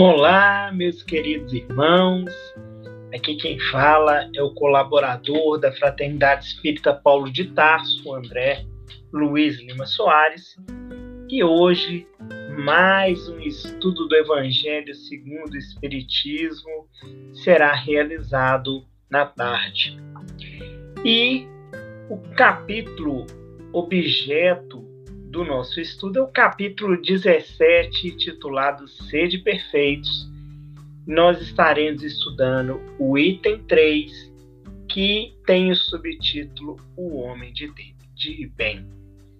Olá, meus queridos irmãos. Aqui quem fala é o colaborador da Fraternidade Espírita Paulo de Tarso, André Luiz Lima Soares. E hoje, mais um estudo do Evangelho segundo o Espiritismo será realizado na tarde. E o capítulo objeto do nosso estudo é o capítulo 17, titulado Sede Perfeitos. Nós estaremos estudando o item 3, que tem o subtítulo O Homem de, de Bem.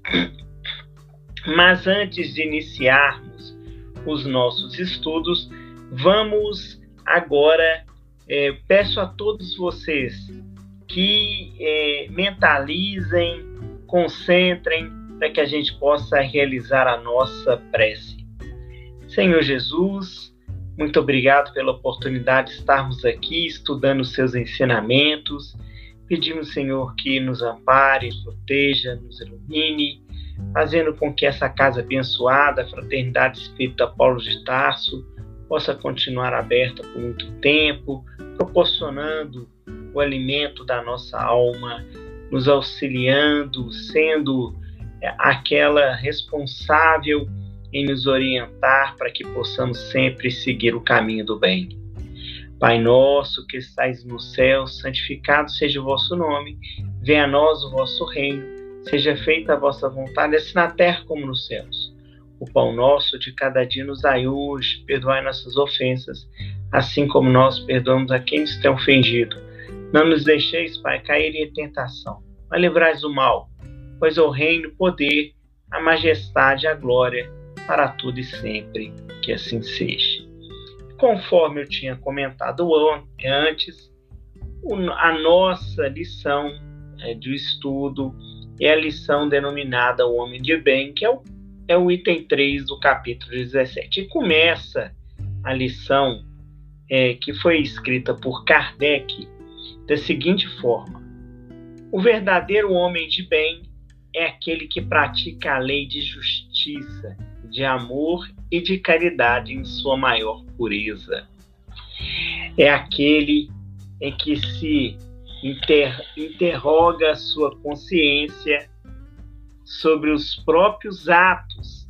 Mas antes de iniciarmos os nossos estudos, vamos agora. É, peço a todos vocês que é, mentalizem, concentrem para que a gente possa realizar a nossa prece. Senhor Jesus, muito obrigado pela oportunidade de estarmos aqui estudando os seus ensinamentos. Pedimos, Senhor, que nos ampare, proteja, nos ilumine, fazendo com que essa casa abençoada, a Fraternidade Espírita Paulo de Tarso, possa continuar aberta por muito tempo, proporcionando o alimento da nossa alma, nos auxiliando, sendo aquela responsável em nos orientar para que possamos sempre seguir o caminho do bem. Pai nosso que estais no céu, santificado seja o vosso nome, venha a nós o vosso reino, seja feita a vossa vontade, assim na terra como nos céus. O pão nosso de cada dia nos dai hoje, perdoai nossas ofensas, assim como nós perdoamos a quem nos tem ofendido. Não nos deixeis, Pai, cair em tentação, mas livrai do mal pois o reino, o poder, a majestade a glória para tudo e sempre, que assim seja. Conforme eu tinha comentado antes, a nossa lição é, de estudo é a lição denominada O Homem de Bem, que é o, é o item 3 do capítulo 17. E começa a lição é, que foi escrita por Kardec da seguinte forma: O verdadeiro homem de bem é aquele que pratica a lei de justiça, de amor e de caridade em sua maior pureza. É aquele em que se inter, interroga a sua consciência sobre os próprios atos,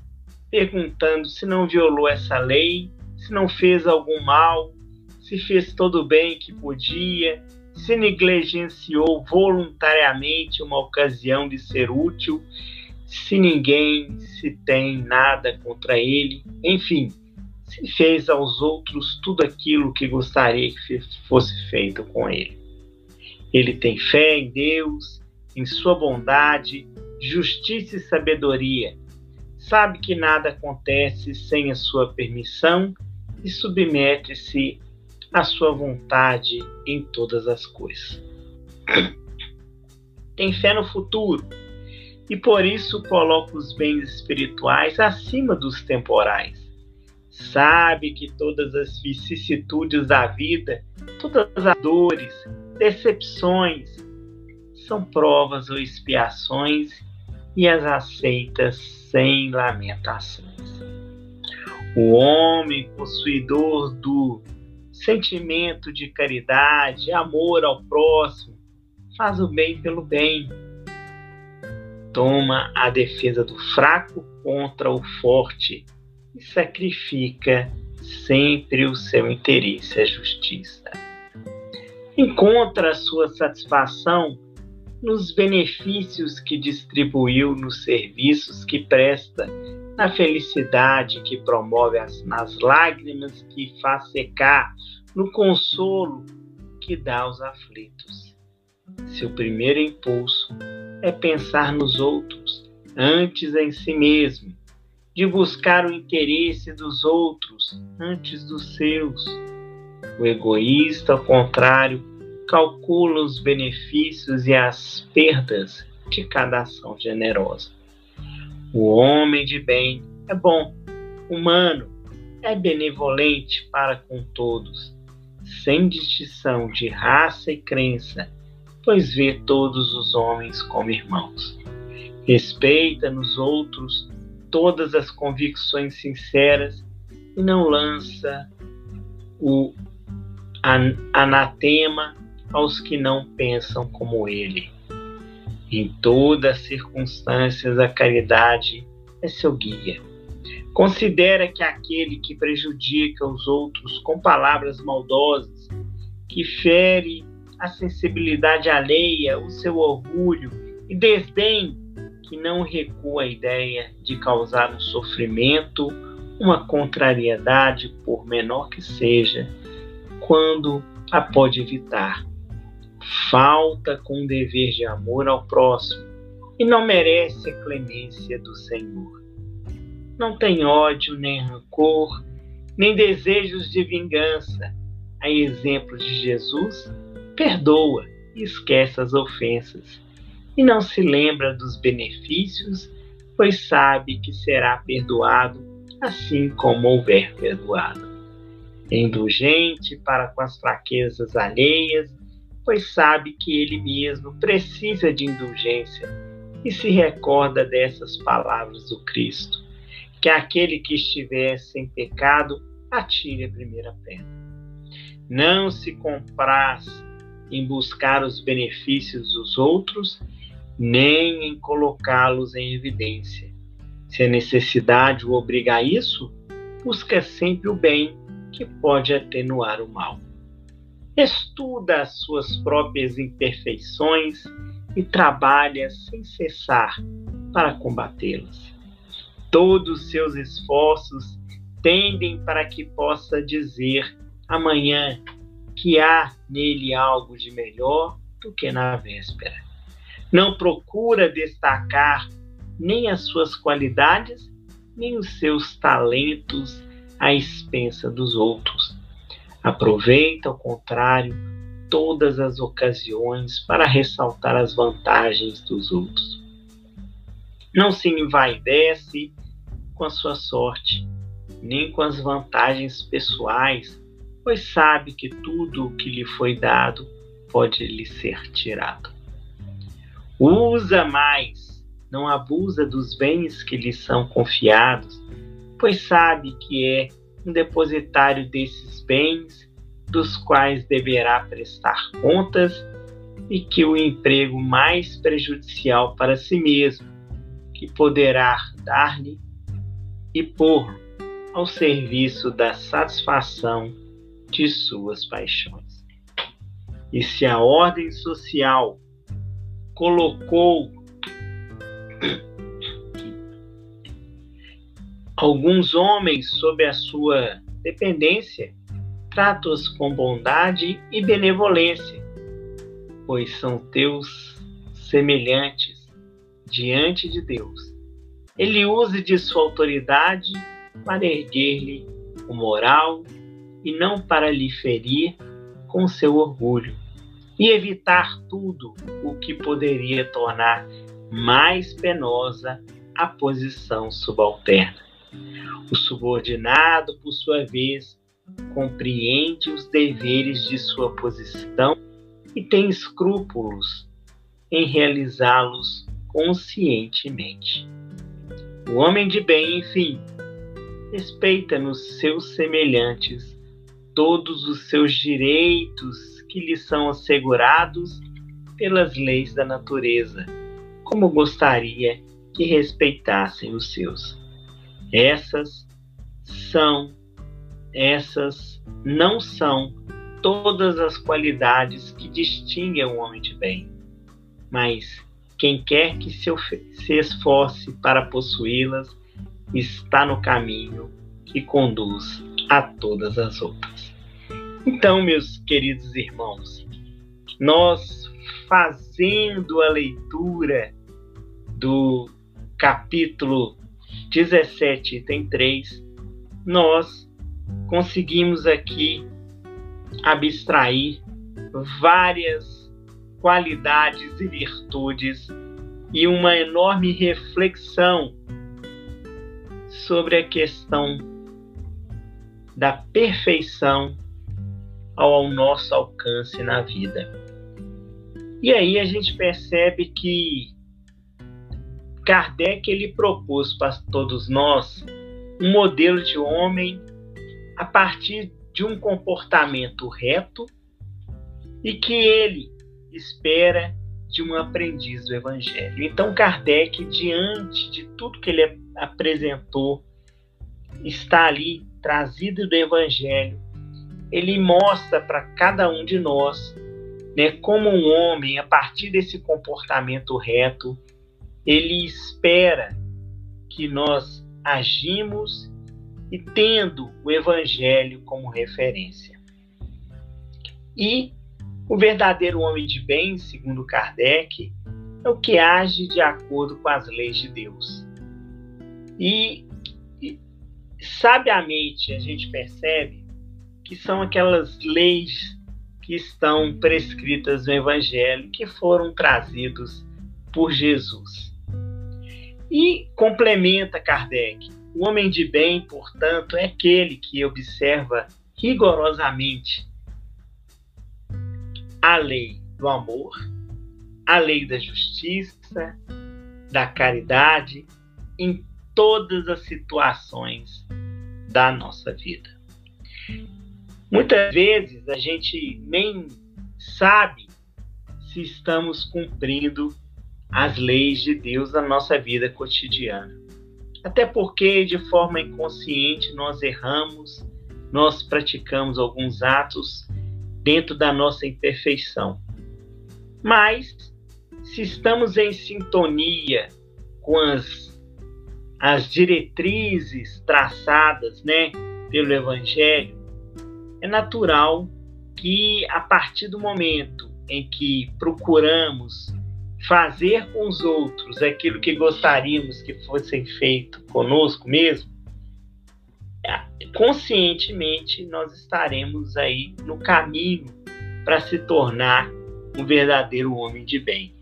perguntando se não violou essa lei, se não fez algum mal, se fez todo o bem que podia, se negligenciou voluntariamente uma ocasião de ser útil, se ninguém se tem nada contra ele, enfim, se fez aos outros tudo aquilo que gostaria que fosse feito com ele. Ele tem fé em Deus, em sua bondade, justiça e sabedoria. Sabe que nada acontece sem a sua permissão e submete-se a sua vontade em todas as coisas. Tem fé no futuro e por isso coloca os bens espirituais acima dos temporais. Sabe que todas as vicissitudes da vida, todas as dores, decepções, são provas ou expiações e as aceita sem lamentações. O homem possuidor do sentimento de caridade, amor ao próximo, faz o bem pelo bem. Toma a defesa do fraco contra o forte e sacrifica sempre o seu interesse, a justiça. Encontra a sua satisfação nos benefícios que distribuiu nos serviços que presta na felicidade que promove as, nas lágrimas que faz secar, no consolo que dá aos aflitos. Seu primeiro impulso é pensar nos outros antes em si mesmo, de buscar o interesse dos outros antes dos seus. O egoísta, ao contrário, calcula os benefícios e as perdas de cada ação generosa. O homem de bem é bom, humano, é benevolente para com todos, sem distinção de raça e crença, pois vê todos os homens como irmãos. Respeita nos outros todas as convicções sinceras e não lança o anatema aos que não pensam como ele. Em todas as circunstâncias, a caridade é seu guia. Considera que aquele que prejudica os outros com palavras maldosas, que fere a sensibilidade alheia, o seu orgulho e desdém, que não recua a ideia de causar um sofrimento, uma contrariedade, por menor que seja, quando a pode evitar. Falta com dever de amor ao próximo e não merece a clemência do Senhor. Não tem ódio, nem rancor, nem desejos de vingança. A exemplo de Jesus, perdoa e esquece as ofensas. E não se lembra dos benefícios, pois sabe que será perdoado assim como houver perdoado indulgente para com as fraquezas alheias, pois sabe que ele mesmo precisa de indulgência e se recorda dessas palavras do Cristo, que aquele que estiver sem pecado atire a primeira pedra. Não se compraz em buscar os benefícios dos outros, nem em colocá-los em evidência. Se a necessidade o obriga a isso, busca sempre o bem que pode atenuar o mal. Estuda as suas próprias imperfeições e trabalha sem cessar para combatê-las. Todos os seus esforços tendem para que possa dizer amanhã que há nele algo de melhor do que na véspera. Não procura destacar nem as suas qualidades, nem os seus talentos à expensa dos outros. Aproveita, ao contrário, todas as ocasiões para ressaltar as vantagens dos outros. Não se envaidece com a sua sorte, nem com as vantagens pessoais, pois sabe que tudo o que lhe foi dado pode lhe ser tirado. Usa mais, não abusa dos bens que lhe são confiados, pois sabe que é um depositário desses bens, dos quais deverá prestar contas, e que o emprego mais prejudicial para si mesmo, que poderá dar-lhe e pôr-lo ao serviço da satisfação de suas paixões. E se a ordem social colocou Alguns homens, sob a sua dependência, trata-os com bondade e benevolência, pois são teus semelhantes diante de Deus. Ele use de sua autoridade para erguer-lhe o moral e não para lhe ferir com seu orgulho, e evitar tudo o que poderia tornar mais penosa a posição subalterna. O subordinado, por sua vez, compreende os deveres de sua posição e tem escrúpulos em realizá-los conscientemente. O homem de bem, enfim, respeita nos seus semelhantes todos os seus direitos que lhe são assegurados pelas leis da natureza, como gostaria que respeitassem os seus. Essas são, essas não são todas as qualidades que distinguem o homem de bem, mas quem quer que se, se esforce para possuí-las está no caminho que conduz a todas as outras. Então, meus queridos irmãos, nós fazendo a leitura do capítulo 17, item 3, nós conseguimos aqui abstrair várias qualidades e virtudes e uma enorme reflexão sobre a questão da perfeição ao nosso alcance na vida. E aí a gente percebe que Kardec ele propôs para todos nós um modelo de homem a partir de um comportamento reto e que ele espera de um aprendiz do Evangelho. Então, Kardec, diante de tudo que ele apresentou, está ali trazido do Evangelho. Ele mostra para cada um de nós, né, como um homem, a partir desse comportamento reto, ele espera que nós agimos e tendo o Evangelho como referência. E o verdadeiro homem de bem, segundo Kardec, é o que age de acordo com as leis de Deus. E, e sabiamente a gente percebe que são aquelas leis que estão prescritas no Evangelho, que foram trazidos por Jesus. E complementa Kardec: o homem de bem, portanto, é aquele que observa rigorosamente a lei do amor, a lei da justiça, da caridade em todas as situações da nossa vida. Muitas vezes a gente nem sabe se estamos cumprindo as leis de Deus na nossa vida cotidiana. Até porque, de forma inconsciente, nós erramos, nós praticamos alguns atos dentro da nossa imperfeição. Mas, se estamos em sintonia com as, as diretrizes traçadas né, pelo Evangelho, é natural que, a partir do momento em que procuramos fazer com os outros aquilo que gostaríamos que fosse feito conosco mesmo, conscientemente nós estaremos aí no caminho para se tornar um verdadeiro homem de bem.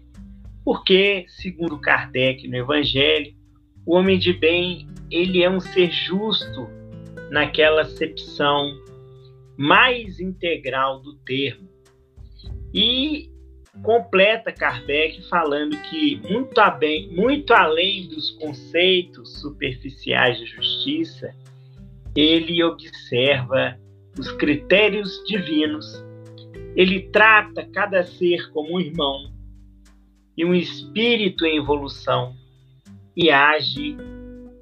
Porque, segundo Kardec no Evangelho, o homem de bem, ele é um ser justo naquela acepção mais integral do termo. E completa Kardec falando que muito, bem, muito além dos conceitos superficiais de justiça, ele observa os critérios divinos, ele trata cada ser como um irmão e um espírito em evolução e age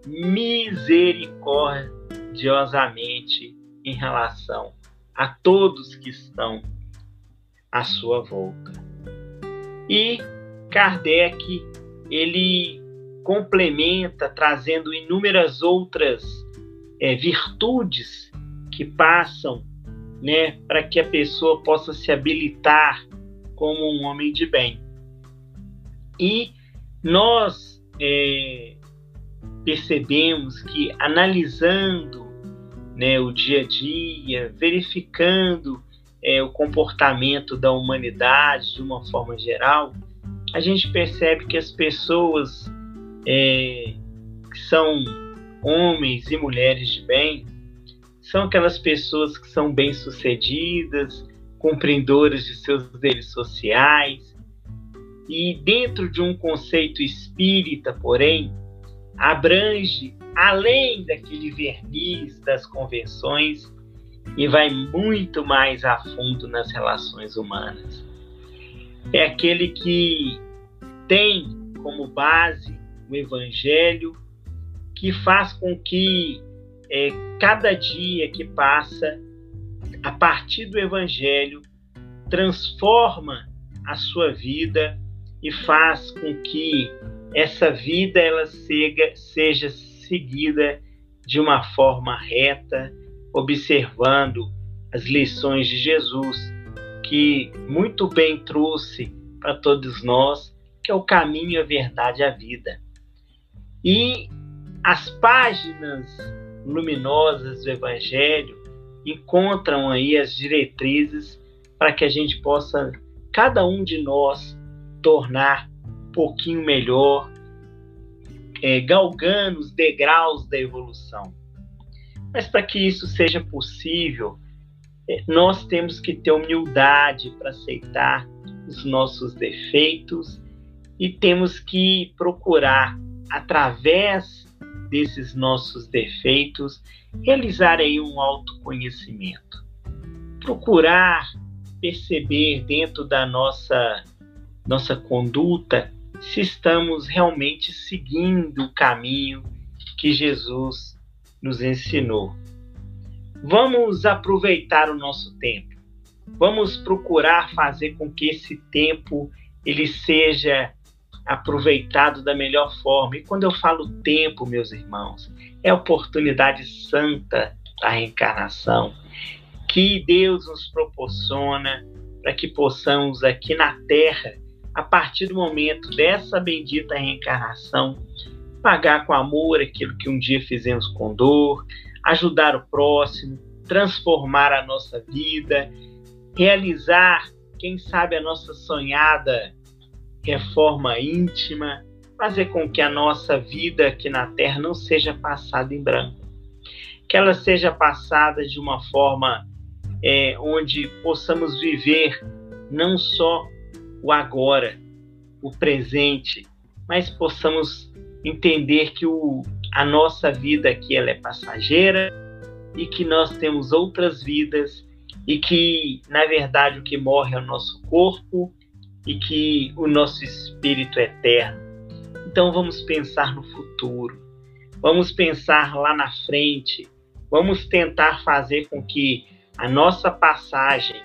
misericordiosamente em relação a todos que estão à sua volta. E Kardec ele complementa trazendo inúmeras outras é, virtudes que passam né, para que a pessoa possa se habilitar como um homem de bem. E nós é, percebemos que analisando né, o dia a dia, verificando é, o comportamento da humanidade de uma forma geral, a gente percebe que as pessoas é, que são homens e mulheres de bem, são aquelas pessoas que são bem-sucedidas, cumpridoras de seus deveres sociais, e dentro de um conceito espírita, porém, abrange além daquele verniz das convenções e vai muito mais a fundo nas relações humanas. É aquele que tem como base o Evangelho que faz com que é, cada dia que passa, a partir do Evangelho, transforma a sua vida e faz com que essa vida ela seja, seja seguida de uma forma reta, observando as lições de Jesus, que muito bem trouxe para todos nós, que é o caminho, a verdade e a vida. E as páginas luminosas do Evangelho encontram aí as diretrizes para que a gente possa, cada um de nós, tornar um pouquinho melhor, é, galgando os degraus da evolução. Mas para que isso seja possível, é, nós temos que ter humildade para aceitar os nossos defeitos e temos que procurar, através desses nossos defeitos, realizar aí um autoconhecimento. procurar perceber dentro da nossa nossa conduta se estamos realmente seguindo o caminho que Jesus nos ensinou. Vamos aproveitar o nosso tempo. Vamos procurar fazer com que esse tempo ele seja aproveitado da melhor forma. E quando eu falo tempo, meus irmãos, é a oportunidade santa da reencarnação que Deus nos proporciona para que possamos aqui na Terra, a partir do momento dessa bendita reencarnação, pagar com amor aquilo que um dia fizemos com dor, ajudar o próximo, transformar a nossa vida, realizar, quem sabe, a nossa sonhada reforma íntima, fazer com que a nossa vida aqui na Terra não seja passada em branco, que ela seja passada de uma forma é, onde possamos viver não só o agora, o presente, mas possamos entender que o, a nossa vida aqui ela é passageira e que nós temos outras vidas e que, na verdade, o que morre é o nosso corpo e que o nosso espírito é eterno. Então vamos pensar no futuro, vamos pensar lá na frente, vamos tentar fazer com que a nossa passagem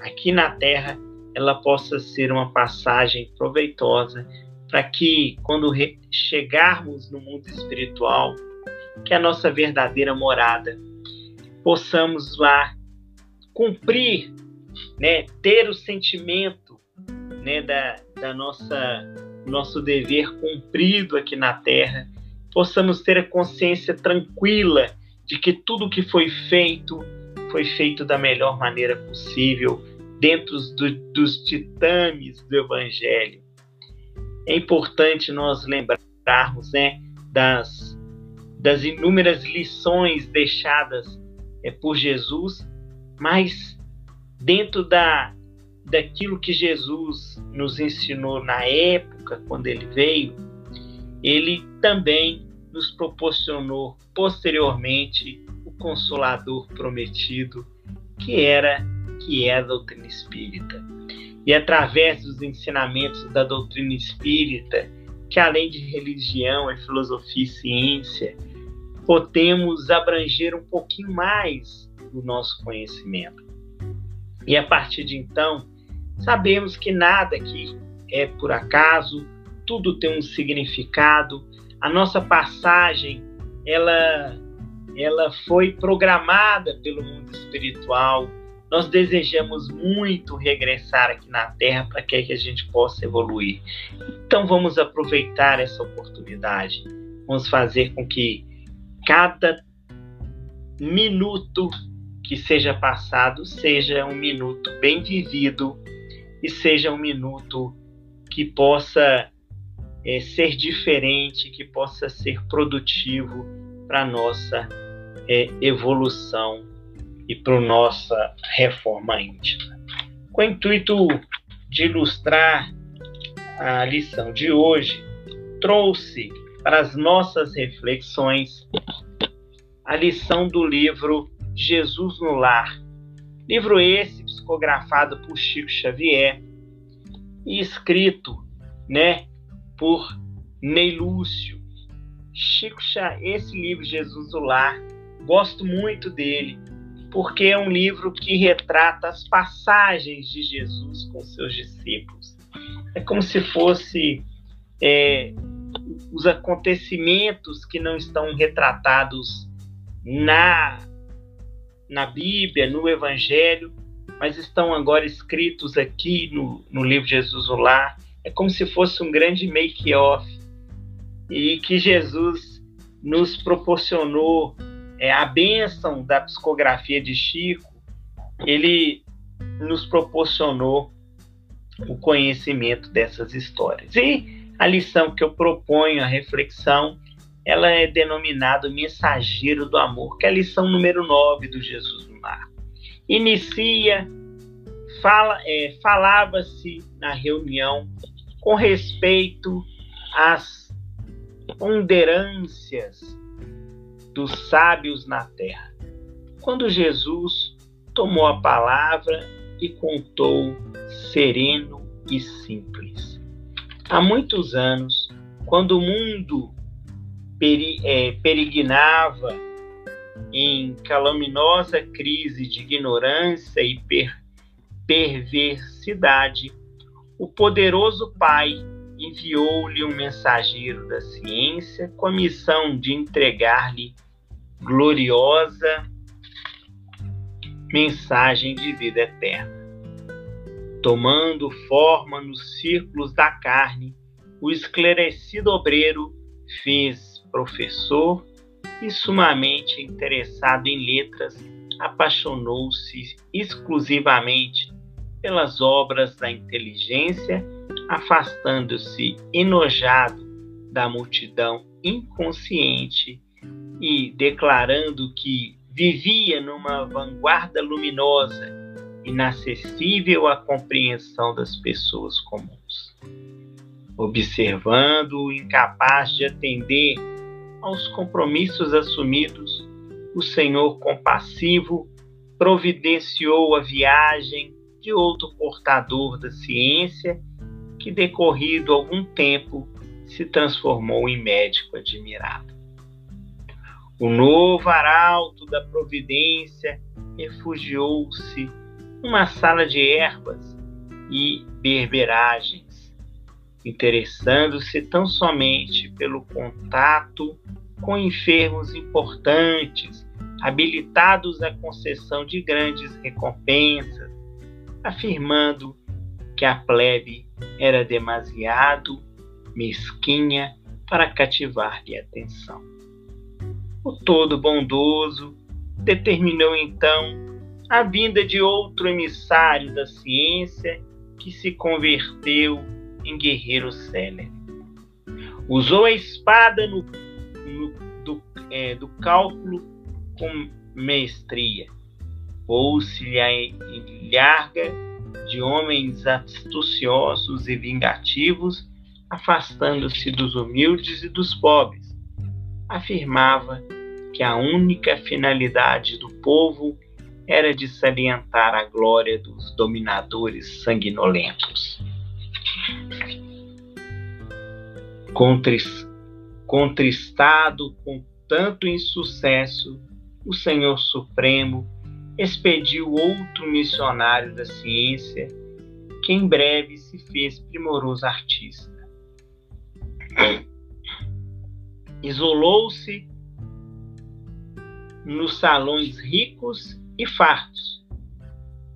aqui na Terra ela possa ser uma passagem proveitosa para que quando chegarmos no mundo espiritual, que é a nossa verdadeira morada, possamos lá cumprir, né, ter o sentimento, né, da, da nossa nosso dever cumprido aqui na Terra, possamos ter a consciência tranquila de que tudo que foi feito foi feito da melhor maneira possível, dentro do, dos titames do Evangelho é importante nós lembrarmos né, das, das inúmeras lições deixadas é, por Jesus, mas dentro da, daquilo que Jesus nos ensinou na época, quando ele veio, ele também nos proporcionou posteriormente o consolador prometido, que era que é a doutrina espírita e através dos ensinamentos da doutrina espírita, que além de religião é filosofia e ciência, podemos abranger um pouquinho mais do nosso conhecimento. E a partir de então, sabemos que nada aqui é por acaso, tudo tem um significado. A nossa passagem, ela ela foi programada pelo mundo espiritual, nós desejamos muito regressar aqui na Terra para que a gente possa evoluir. Então vamos aproveitar essa oportunidade. Vamos fazer com que cada minuto que seja passado seja um minuto bem vivido e seja um minuto que possa é, ser diferente, que possa ser produtivo para a nossa é, evolução e para nossa reforma íntima. Com o intuito de ilustrar a lição de hoje, trouxe para as nossas reflexões a lição do livro Jesus no Lar. Livro esse psicografado por Chico Xavier e escrito, né, por Ney Lúcio. Chico, esse livro Jesus no Lar, gosto muito dele porque é um livro que retrata as passagens de Jesus com seus discípulos. É como se fosse é, os acontecimentos que não estão retratados na, na Bíblia, no Evangelho, mas estão agora escritos aqui no, no livro Jesus Olá. É como se fosse um grande make-off e que Jesus nos proporcionou é, a bênção da psicografia de Chico, ele nos proporcionou o conhecimento dessas histórias. E a lição que eu proponho, a reflexão, ela é denominada Mensageiro do Amor, que é a lição número 9 do Jesus no Mar. Inicia, fala, é, falava-se na reunião com respeito às ponderâncias dos sábios na terra. Quando Jesus tomou a palavra e contou sereno e simples. Há muitos anos, quando o mundo peri, é, perignava em caluminosa crise de ignorância e per, perversidade, o poderoso Pai enviou-lhe um mensageiro da ciência com a missão de entregar-lhe gloriosa mensagem de vida eterna. Tomando forma nos círculos da carne, o esclarecido obreiro fez professor e, sumamente interessado em letras, apaixonou-se exclusivamente pelas obras da inteligência, afastando-se enojado da multidão inconsciente e declarando que vivia numa vanguarda luminosa, inacessível à compreensão das pessoas comuns. Observando-o incapaz de atender aos compromissos assumidos, o Senhor compassivo providenciou a viagem de outro portador da ciência que, decorrido algum tempo, se transformou em médico admirado. O novo arauto da providência refugiou-se numa sala de ervas e berberagens, interessando-se tão somente pelo contato com enfermos importantes, habilitados à concessão de grandes recompensas, afirmando que a plebe era demasiado mesquinha para cativar-lhe atenção. O todo bondoso determinou então a vinda de outro emissário da ciência que se converteu em guerreiro célebre. Usou a espada no, no, do, é, do cálculo com mestria. Pôs-se-lhe a larga de homens astuciosos e vingativos, afastando-se dos humildes e dos pobres afirmava que a única finalidade do povo era de salientar a glória dos dominadores sanguinolentos. Contristado com tanto insucesso, o Senhor Supremo expediu outro missionário da ciência, que em breve se fez primoroso artista isolou-se nos salões ricos e fartos,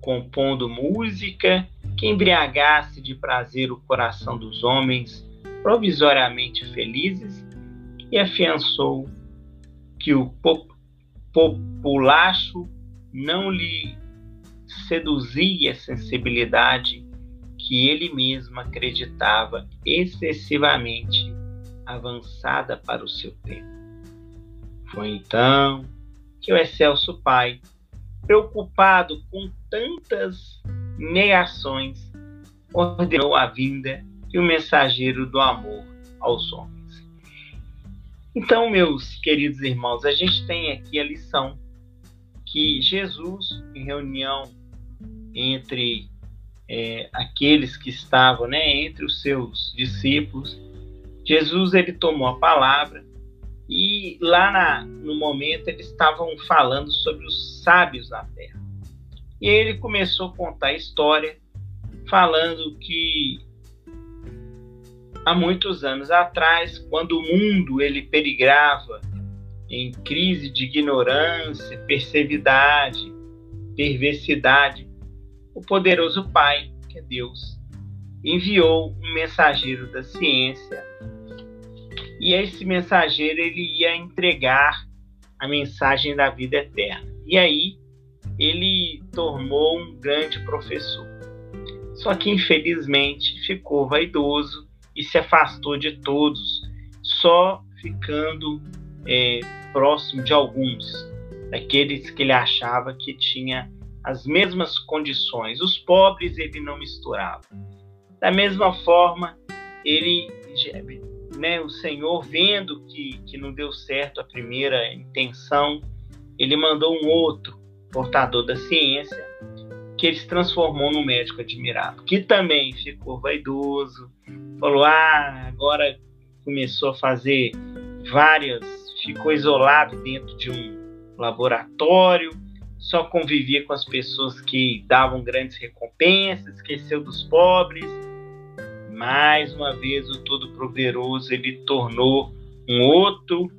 compondo música que embriagasse de prazer o coração dos homens provisoriamente felizes e afiançou que o populacho não lhe seduzia a sensibilidade que ele mesmo acreditava excessivamente avançada para o seu tempo. Foi então que o excelso Pai, preocupado com tantas negações, ordenou a vinda de um mensageiro do amor aos homens. Então, meus queridos irmãos, a gente tem aqui a lição que Jesus, em reunião entre é, aqueles que estavam, né, entre os seus discípulos, Jesus ele tomou a palavra e lá na, no momento eles estavam falando sobre os sábios na terra. E ele começou a contar a história falando que há muitos anos atrás, quando o mundo ele perigrava em crise de ignorância, perseveridade, perversidade, o poderoso Pai, que é Deus, enviou um mensageiro da ciência e esse mensageiro ele ia entregar a mensagem da vida eterna. E aí ele tornou um grande professor. Só que infelizmente ficou vaidoso e se afastou de todos, só ficando é, próximo de alguns, daqueles que ele achava que tinha as mesmas condições. Os pobres ele não misturava. Da mesma forma, ele né, o Senhor, vendo que, que não deu certo a primeira intenção, ele mandou um outro portador da ciência, que ele se transformou num médico admirado, que também ficou vaidoso, falou: ah, agora começou a fazer várias, ficou isolado dentro de um laboratório, só convivia com as pessoas que davam grandes recompensas, esqueceu dos pobres. Mais uma vez, o Todo-Poderoso ele tornou um outro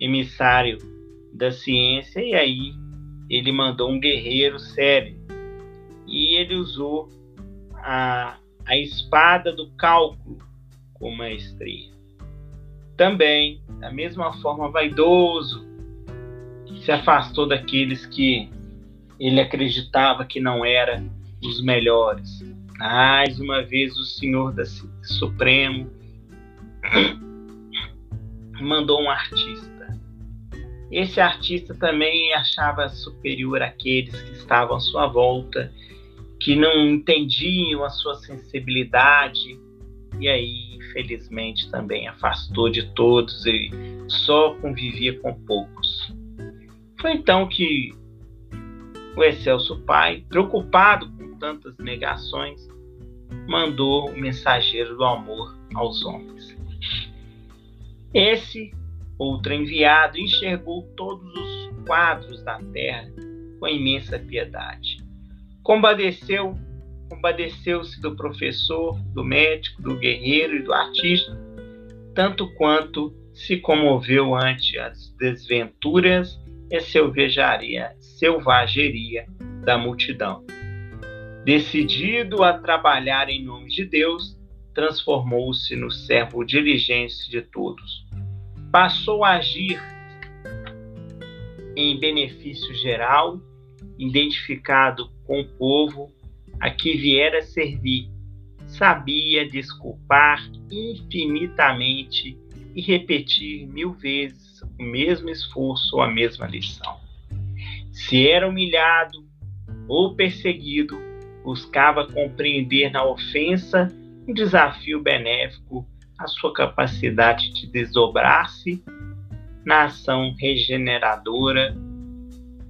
emissário da ciência e aí ele mandou um guerreiro sério e ele usou a, a espada do cálculo com maestria. Também, da mesma forma, vaidoso, se afastou daqueles que ele acreditava que não eram os melhores. Mais uma vez, o Senhor da Supremo mandou um artista. Esse artista também achava superior àqueles que estavam à sua volta que não entendiam a sua sensibilidade e aí infelizmente também afastou de todos e só convivia com poucos. Foi então que o excelso pai, preocupado com tantas negações, mandou o mensageiro do amor aos homens. Esse outro enviado enxergou todos os quadros da terra com imensa piedade Compadeceu, compadeceu-se do professor, do médico, do guerreiro e do artista, tanto quanto se comoveu ante as desventuras e selvageria, selvageria da multidão. Decidido a trabalhar em nome de Deus, transformou-se no servo diligente de todos. Passou a agir em benefício geral, identificado com o povo a que viera servir, sabia desculpar infinitamente e repetir mil vezes o mesmo esforço ou a mesma lição. Se era humilhado ou perseguido, buscava compreender na ofensa um desafio benéfico à sua capacidade de desdobrar-se na ação regeneradora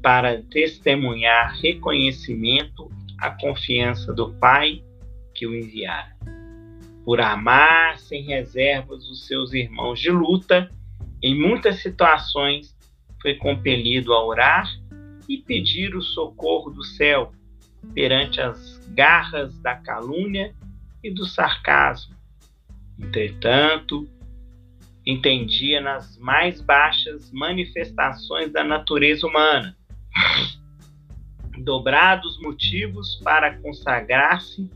para testemunhar reconhecimento à confiança do Pai que o enviara. Por amar sem reservas os seus irmãos de luta, em muitas situações foi compelido a orar e pedir o socorro do céu perante as garras da calúnia e do sarcasmo. Entretanto, entendia nas mais baixas manifestações da natureza humana dobrados motivos para consagrar-se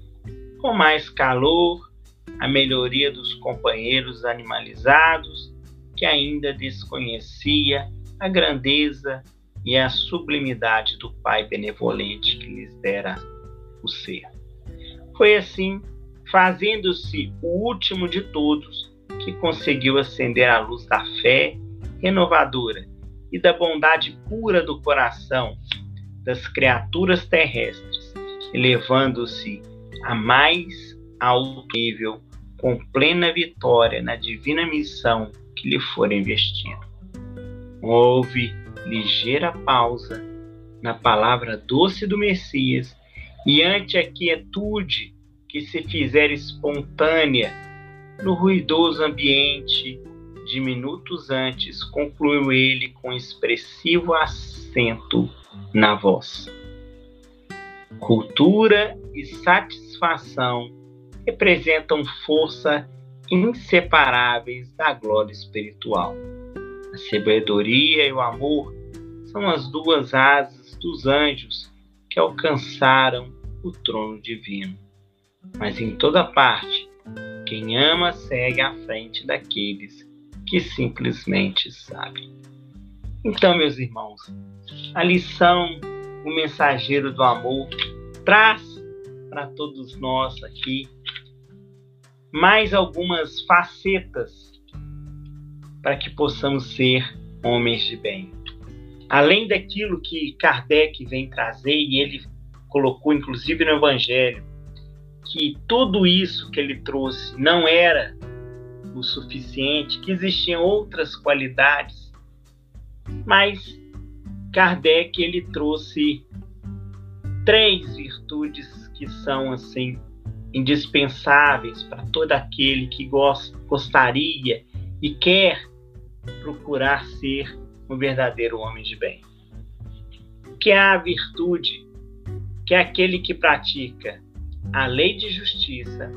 com mais calor à melhoria dos companheiros animalizados que ainda desconhecia a grandeza e a sublimidade do Pai benevolente que lhes dera o ser. Foi assim, fazendo-se o último de todos, que conseguiu acender a luz da fé renovadora e da bondade pura do coração das criaturas terrestres, elevando-se a mais alto nível com plena vitória na divina missão que lhe for investido. Houve ligeira pausa na palavra doce do Messias e ante a quietude que se fizer espontânea no ruidoso ambiente de minutos antes, concluiu ele com expressivo acento na voz. Cultura e satisfação representam força inseparáveis da glória espiritual. A sabedoria e o amor são as duas asas dos anjos que alcançaram o trono divino. Mas em toda parte, quem ama segue à frente daqueles que simplesmente sabe. Então, meus irmãos, a lição, o mensageiro do amor, traz para todos nós aqui mais algumas facetas para que possamos ser homens de bem. Além daquilo que Kardec vem trazer, e ele colocou inclusive no Evangelho, que tudo isso que ele trouxe não era o suficiente, que existiam outras qualidades, mas Kardec ele trouxe três virtudes que são assim indispensáveis para todo aquele que gost, gostaria e quer procurar ser um verdadeiro homem de bem. Que é a virtude, que é aquele que pratica a lei de justiça,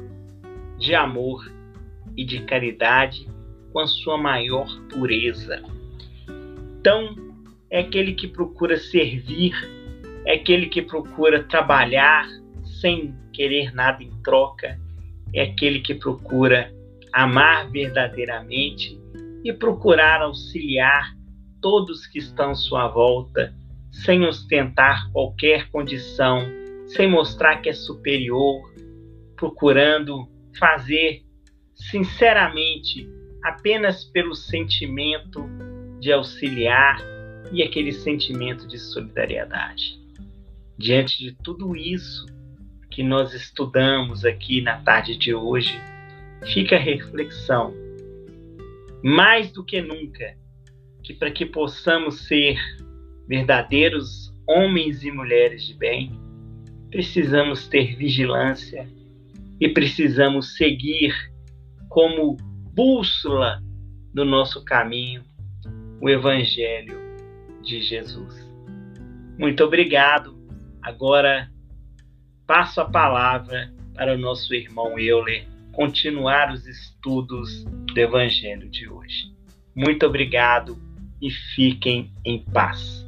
de amor e de caridade com a sua maior pureza. Então, é aquele que procura servir, é aquele que procura trabalhar sem querer nada em troca, é aquele que procura amar verdadeiramente e procurar auxiliar todos que estão à sua volta, sem ostentar qualquer condição, sem mostrar que é superior, procurando fazer sinceramente apenas pelo sentimento de auxiliar e aquele sentimento de solidariedade. Diante de tudo isso que nós estudamos aqui na tarde de hoje, fica a reflexão. Mais do que nunca, que para que possamos ser verdadeiros homens e mulheres de bem, precisamos ter vigilância e precisamos seguir como bússola do nosso caminho o Evangelho de Jesus. Muito obrigado. Agora passo a palavra para o nosso irmão Euler continuar os estudos do Evangelho de hoje. Muito obrigado e fiquem em paz.